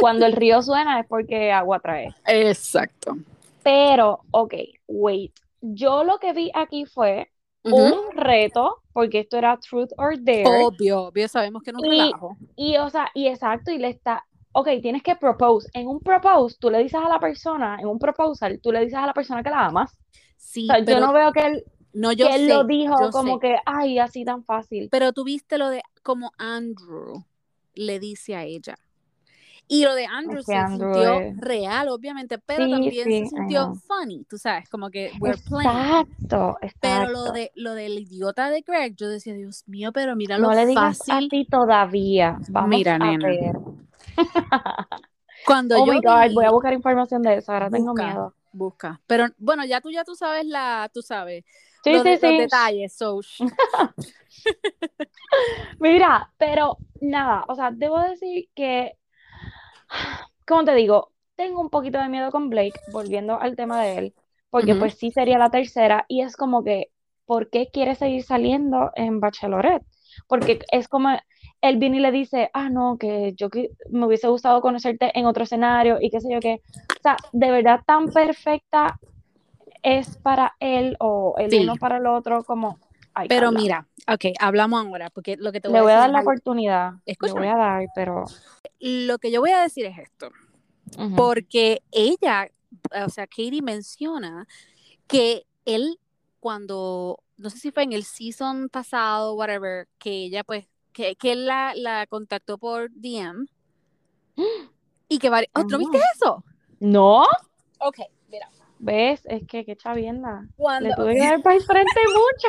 Cuando el río suena es porque agua trae. Exacto. Pero, ok, wait. Yo lo que vi aquí fue un reto, porque esto era Truth or Dare. Obvio, obvio, sabemos que no un Y- relajo. Y, o sea, y exacto, y le está, ok, tienes que propose. En un propose, tú le dices a la persona, en un proposal, tú le dices a la persona que la amas. Sí, O sea, pero yo no veo que él, no, yo que él sé, lo dijo como sé. que, ay, así tan fácil. Pero tú viste lo de como Andrew le dice a ella. Y lo de Andrew se sintió real, obviamente, pero también se sintió funny, tú sabes, como que we're playing. Exacto, exacto. Pero lo de lo del idiota de Greg, yo decía, Dios mío, pero mira lo no le digas fácil. a ti todavía. Vamos mira, a nena. ver. Cuando oh yo my God, voy a buscar información de eso, ahora tengo miedo. Busca. Pero bueno, ya tú ya tú sabes la, tú sabes. Sí, sí, sí. Los detalles, so. Mira, pero nada, o sea, debo decir que como te digo, tengo un poquito de miedo con Blake, volviendo al tema de él, porque pues sí sería la tercera y es como que, ¿por qué quiere seguir saliendo en Bachelorette? Porque es como, él viene y le dice, ah, no, que yo me hubiese gustado conocerte en otro escenario y qué sé yo qué. O sea, de verdad tan perfecta es para él o el uno para el otro como... pero mira, ok, hablamos ahora, porque lo que te voy Le voy a, dar la oportunidad, le voy a dar, pero... Lo que yo voy a decir es esto, porque ella, o sea, Katie menciona que él cuando, no sé si fue en el season pasado, whatever, que ella pues, que, que él la, la contactó por DM y que... Oh, ¿No viste eso? No. Ok. ¿Ves? Es que qué chavienda. Le tuve que dar para frente mucho.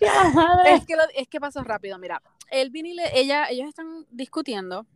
es, que es que pasó rápido, mira. Él vino y ella, ellos están discutiendo.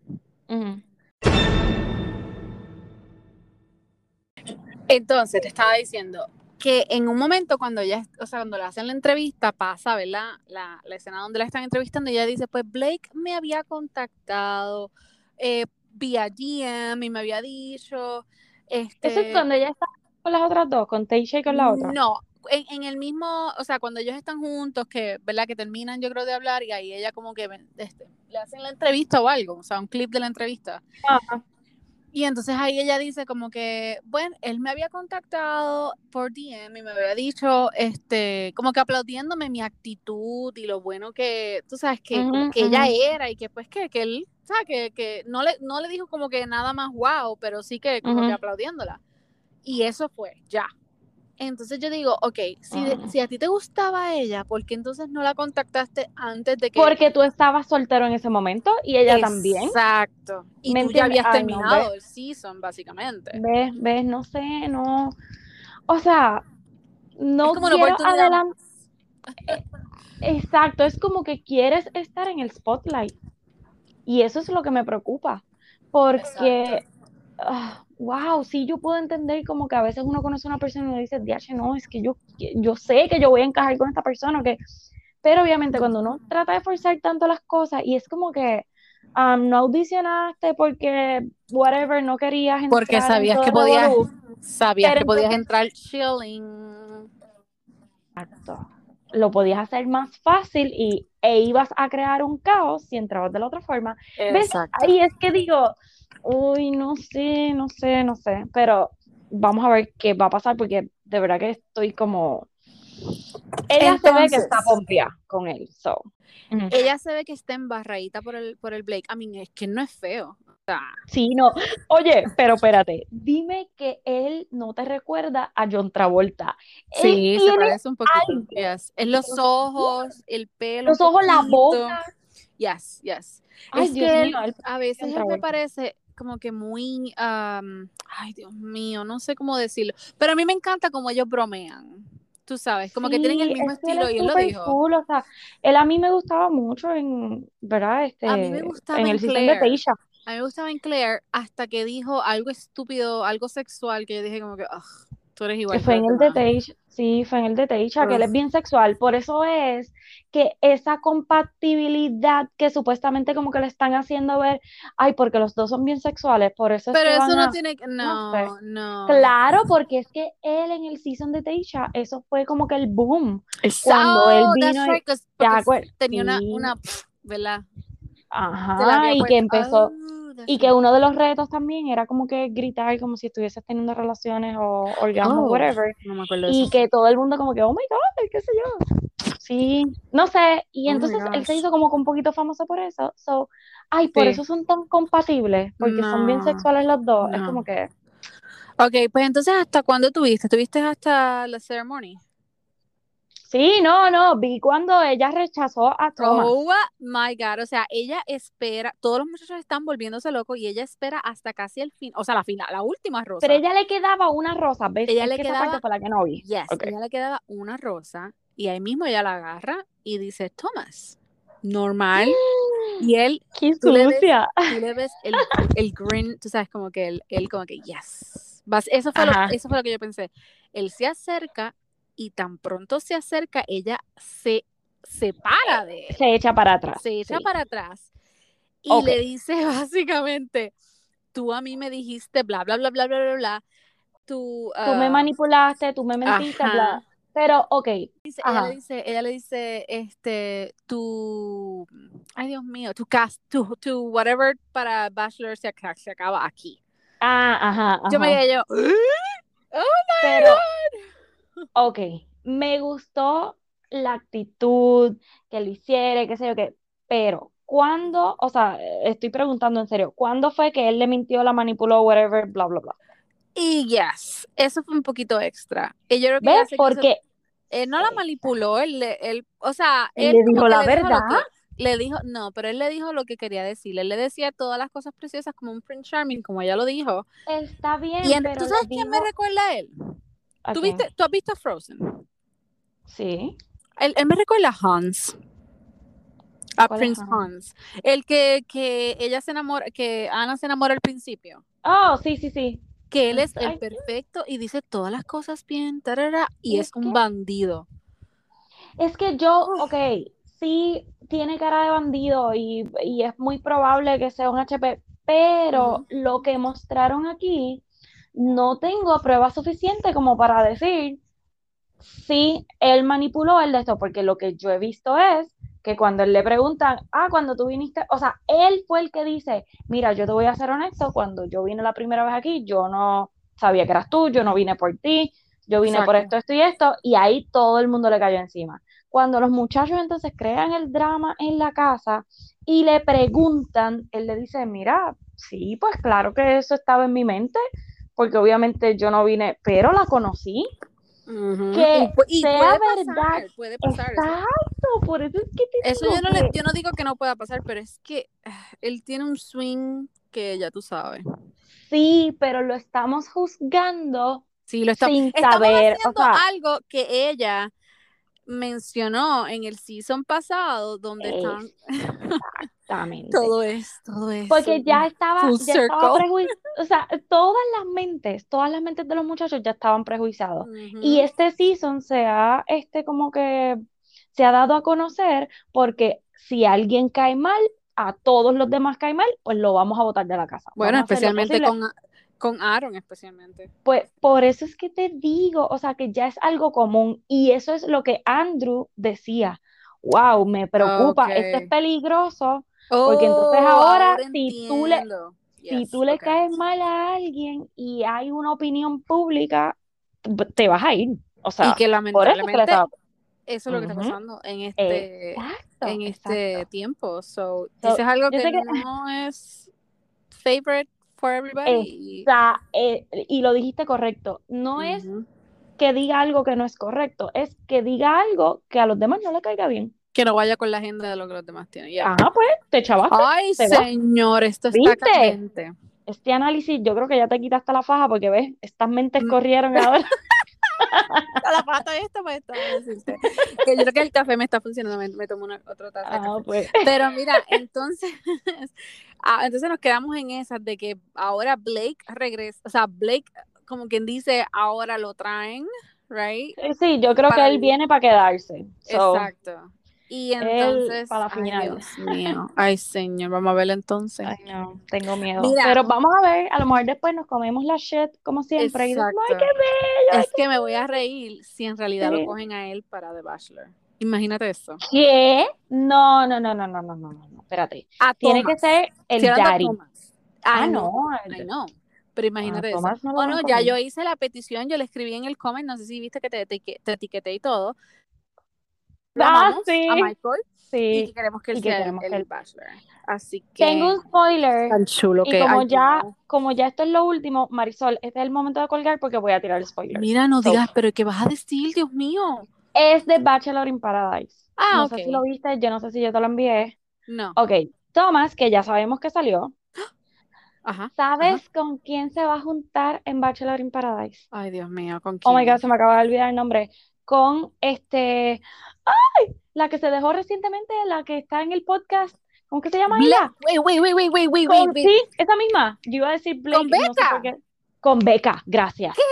Entonces, te estaba diciendo que en un momento cuando ella, o sea, cuando le hacen la entrevista, pasa, ¿verdad? La, la escena donde la están entrevistando, ella dice, pues Blake me había contactado eh, vía GM y me había dicho... Este, Eso es cuando ella está con las otras dos, con Taysha y con la otra? No, en, el mismo, o sea, cuando ellos están juntos, que, ¿verdad? Que terminan, yo creo, de hablar y ahí ella como que este, le hacen la entrevista o algo, o sea, un clip de la entrevista. Y entonces ahí ella dice como que, bueno, él me había contactado por DM y me había dicho, este, como que aplaudiéndome mi actitud y lo bueno que, tú sabes, que, que ella era y que pues que, que él, o sea, que, que no, le, no le dijo como que nada más wow, pero sí que como que aplaudiéndola. Y eso fue, ya. Entonces yo digo, ok, si, si a ti te gustaba ella, ¿por qué entonces no la contactaste antes de que... Porque tú estabas soltero en ese momento y ella también. Exacto. Y tú ya habías terminado el season, básicamente. ¿Ves? ¿Ves? No sé, no... O sea, no quiero adelantar... Eh, exacto, es como que quieres estar en el spotlight. Y eso es lo que me preocupa. Porque wow, sí, yo puedo entender como que a veces uno conoce a una persona y dice, diache, no, es que yo, yo sé que yo voy a encajar con esta persona, que... pero obviamente cuando uno trata de forzar tanto las cosas y es como que um, no audicionaste porque, whatever, no querías entrar Porque sabías que podías, sabías que podías entrar chilling. Exacto. Lo podías hacer más fácil y e ibas a crear un caos si entrabas de la otra forma. Exacto. Ahí es que digo, uy, no sé, no sé, no sé, pero vamos a ver qué va a pasar porque de verdad que estoy como... Ella se ve que está pompia con él, so. Ella se ve que está embarradita por el, por el Blake. A mí es que no es feo. Sí, no. Oye, pero espérate, dime que él no te recuerda a John Travolta. Sí, se parece un poquito. Es los ojos, el pelo. Los ojos, la boca. Yes, yes. es que a veces me parece, como que muy, ay Dios mío, no sé cómo decirlo, pero a mí me encanta como ellos bromean. Tú sabes, como que tienen el mismo estilo y él lo dijo. Cool, o sea, él a mí me gustaba mucho en, ¿verdad? Este, a mí me gustaba en, el Claire. de Teisha. A mí me gustaba en Claire hasta que dijo algo estúpido, algo sexual, que yo dije como que, ugh, tú eres igual. Fue en el de Teisha, sí, fue en el de Teisha, que él es bien sexual. Por eso es que esa compatibilidad que supuestamente como que le están haciendo ver, ay, porque los dos son bien sexuales, por eso Pero eso no tiene que, no, no, Claro, porque es que él en el season de Teisha, eso fue como que el boom. Cuando él vino, tenía una, una, ¿verdad? Ajá, y que empezó, ah, y que uno de los retos también era como que gritar como si estuvieses teniendo relaciones o orgasmo, oh, whatever. y que todo el mundo como que, oh my god, qué sé yo. Sí, no sé. Y oh entonces él se hizo como que un poquito famoso por eso. So, ay, por eso son tan compatibles, porque son bien sexuales los dos. Es como que. Ok, pues entonces, ¿hasta cuándo tuviste? ¿Tuviste hasta la ceremony? Sí, no, no, vi cuando ella rechazó a Thomas. Oh my God, o sea, ella espera, todos los muchachos están volviéndose locos y ella espera hasta casi el fin, o sea, la final, la última rosa. Pero ella le quedaba una rosa, ¿ves? Ella le quedaba, esa la que no vi. Yes, ella le quedaba una rosa y ahí mismo ella la agarra y dice, Thomas, normal. Y él, Qué tú, le ves, tú le ves el, el grin, tú sabes, como que él, él como que, yes. Eso, fue lo, eso fue lo que yo pensé. Él se acerca y tan pronto se acerca, ella se separa de él. Se echa para atrás. Se echa sí. para atrás y Ok. le dice básicamente, tú a mí me dijiste bla, bla, bla, bla, bla, bla, bla. Tú, Tú me ah, manipulaste, tú me mentiste, ajá. bla. Pero, ok, dice- ella Ajá. le dice, ella le dice, este, tu, ay Dios mío, tu cast, tu, tu whatever para Bachelor se, aca- se acaba aquí. ah, ajá, Yo me ajá. quedé yo, Pero, ok, me gustó la actitud que lo hiciera, qué sé yo qué, pero ¿cuándo, o sea, estoy preguntando en serio, ¿cuándo fue que él le mintió, la manipuló, whatever, bla, bla, bla? y yes, eso fue un poquito extra. Y yo creo que ¿Ves? se quiso- Porque él no la manipuló, él, él, o sea, Él le dijo la le dijo verdad. que- le dijo, no, pero él le dijo lo que quería decir. Él le decía todas las cosas preciosas como un Prince Charming, como ella lo dijo. está bien, Y en- pero ¿tú sabes quién me dijo- recuerda a él? ¿A ¿Tú, viste, ¿Tú has visto Frozen? Sí. Él, él me recuerda a Hans. A ¿Cuál es Prince Hans? Hans. El que, que ella se enamora, que Ana se enamora al principio. Oh, sí, sí, sí. Que él es el perfecto y dice todas las cosas bien, tarara, y Es es un que- bandido. Es que yo, ok, sí tiene cara de bandido y, y es muy probable que sea un HP, pero lo que mostraron aquí, no tengo prueba suficiente como para decir si él manipuló el de esto, porque lo que yo he visto es que cuando él le preguntan, ah, cuando tú viniste, o sea, él fue el que dice, mira, yo te voy a ser honesto, cuando yo vine la primera vez aquí, yo no sabía que eras tú, yo no vine por ti, yo vine por esto, esto y esto, y ahí todo el mundo le cayó encima. Cuando los muchachos entonces crean el drama en la casa y le preguntan, él le dice, mira, sí, pues claro que eso estaba en mi mente, porque obviamente yo no vine, pero la conocí. Que y, sea puede verdad. pasar, puede pasar. Eso, Exacto, por eso es que te eso digo yo no, le, yo no digo que no pueda pasar, pero es que ah, él tiene un swing que ya tú sabes. sí, pero lo estamos juzgando Sí, lo está- sin saber, o haciendo sea, algo que ella mencionó en el season pasado, donde están exactamente. todo es, todo es. Porque ya estaba, ya estaba o sea, todas las mentes, todas las mentes de los muchachos ya estaban prejuiciados. Y este season se ha, este, como que se ha dado a conocer porque si alguien cae mal, a todos los demás cae mal, pues lo vamos a botar de la casa. Bueno, Vamos especialmente con, con Aaron, especialmente. Pues por eso es que te digo, o sea, que ya es algo común y eso es lo que Andrew decía. Wow, me preocupa, esto es Ok. peligroso, porque entonces Oh, ahora si tú le, si tú le caes mal a alguien y hay una opinión pública, te vas a ir. O Y sea, por eso es que le lamentablemente estaba. eso es lo que está pasando en este, Exacto, en este exacto. tiempo. So, So, dices algo que no es favorite for everybody. y- esa, eh, y lo dijiste correcto, no es que diga algo que no es correcto, es que diga algo que a los demás no le caiga bien. Que no vaya con la agenda de lo que los demás tienen. ya. Ajá, pues, te chavaste. Ay, te señor, esto está ¿Viste? caliente. Este análisis, yo creo que ya te quitaste la faja porque ves, estas mentes Mm. corrieron ahora. La pata esta, pues a decirte. Que yo creo que el café me está funcionando, me, me tomo una otra taza Ah, pues. Pero mira, entonces, ah, entonces nos quedamos en esas de que ahora Blake regresa, o sea, Blake, como quien dice, ahora lo traen, right? Sí, yo creo Para que él el- viene para quedarse. So, Exacto. Y entonces. Ay, Dios mío. Ay, señor. Vamos a ver entonces. Ay, no. Tengo miedo. Pero vamos a ver. A lo mejor después nos comemos la shit, como siempre. Ay, qué bello. Es que me voy a reír si en realidad lo cogen a él para The Bachelor. Imagínate eso. ¿Qué? No, no, no, no, no, no, no, no. Espérate. A Tiene que ser el Dari. Ah, ah, no. Ay, no. Pero ah, imagínate eso. No bueno, oh, ya yo hice la petición, yo le escribí en el comment, no sé si viste que te, te, te etiqueté y todo, Ah, sí. a Michael y Sí. que queremos que él y que sea el, queremos el Bachelor. Así que Tengo un spoiler. tan chulo Y que como ya, no. como ya esto es lo último, Marisol, este es el momento de colgar porque voy a tirar el spoiler. Mira, no So, digas, pero ¿qué vas a decir, Dios mío? Es de Bachelor in Paradise. Ah, no sé si lo viste, yo no sé si yo te lo envié. No. Ok, Thomas, que ya sabemos que salió. Ajá. ¿Sabes con quién se va a juntar en Bachelor in Paradise? Ay, Dios mío, ¿con quién? Oh my God, se me acaba de olvidar el nombre. Con este. ¡Ay! La que se dejó recientemente, la que está en el podcast. ¿Cómo que se llama ella? Wait, wait, wait, wait, wait, wait, Sí, esa misma. Yo iba a decir Blake. Con Beca. Con Beca, gracias. ¿Qué?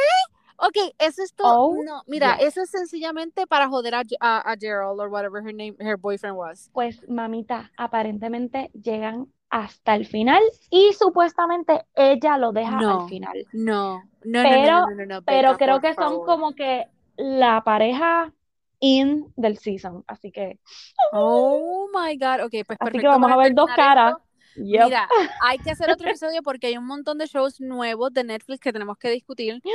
Ok, eso es todo. Oh, no, mira, eso es sencillamente para joder a, a, Gerald or whatever her name, her boyfriend was. Pues, mamita, aparentemente llegan hasta el final y supuestamente ella lo deja al final. No, no, pero, no, no, pero creo que son como que la pareja in del season, así que. Oh my god, ok, pues Así que vamos a ver dos caras. Mira, hay que hacer otro episodio porque hay un montón de shows nuevos de Netflix que tenemos que discutir.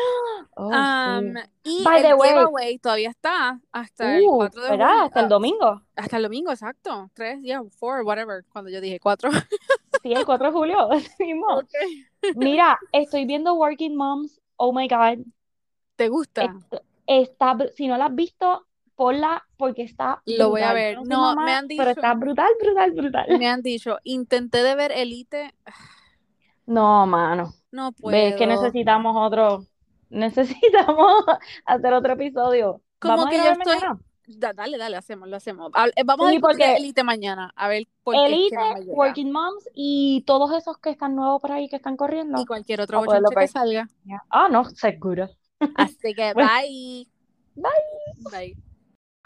Oh, um, y el giveaway todavía está hasta el 4 uh. Hasta el domingo. Hasta el domingo, exacto. 3, ya, 4, whatever, cuando yo dije 4. sí, el 4 de julio. Mira, estoy viendo Working Moms. Oh my God. ¿Te gusta? Está, si no la has visto, ponla porque está. Lo voy a ver. No, me han dicho. Pero está brutal, brutal, brutal. Me han dicho, intenté de ver Elite. No, mano. No puedo. Ves que necesitamos otro. Necesitamos hacer otro episodio. Como que yo estoy. dale, dale, hacemos, lo hacemos. Eh, vamos a ver porque Elite mañana. A ver por Elite, Working Moms y todos esos que están nuevos por ahí que están corriendo. Y cualquier otro bochinche que salga. Ah, no, seguro. Así que bye. Bye. Bye.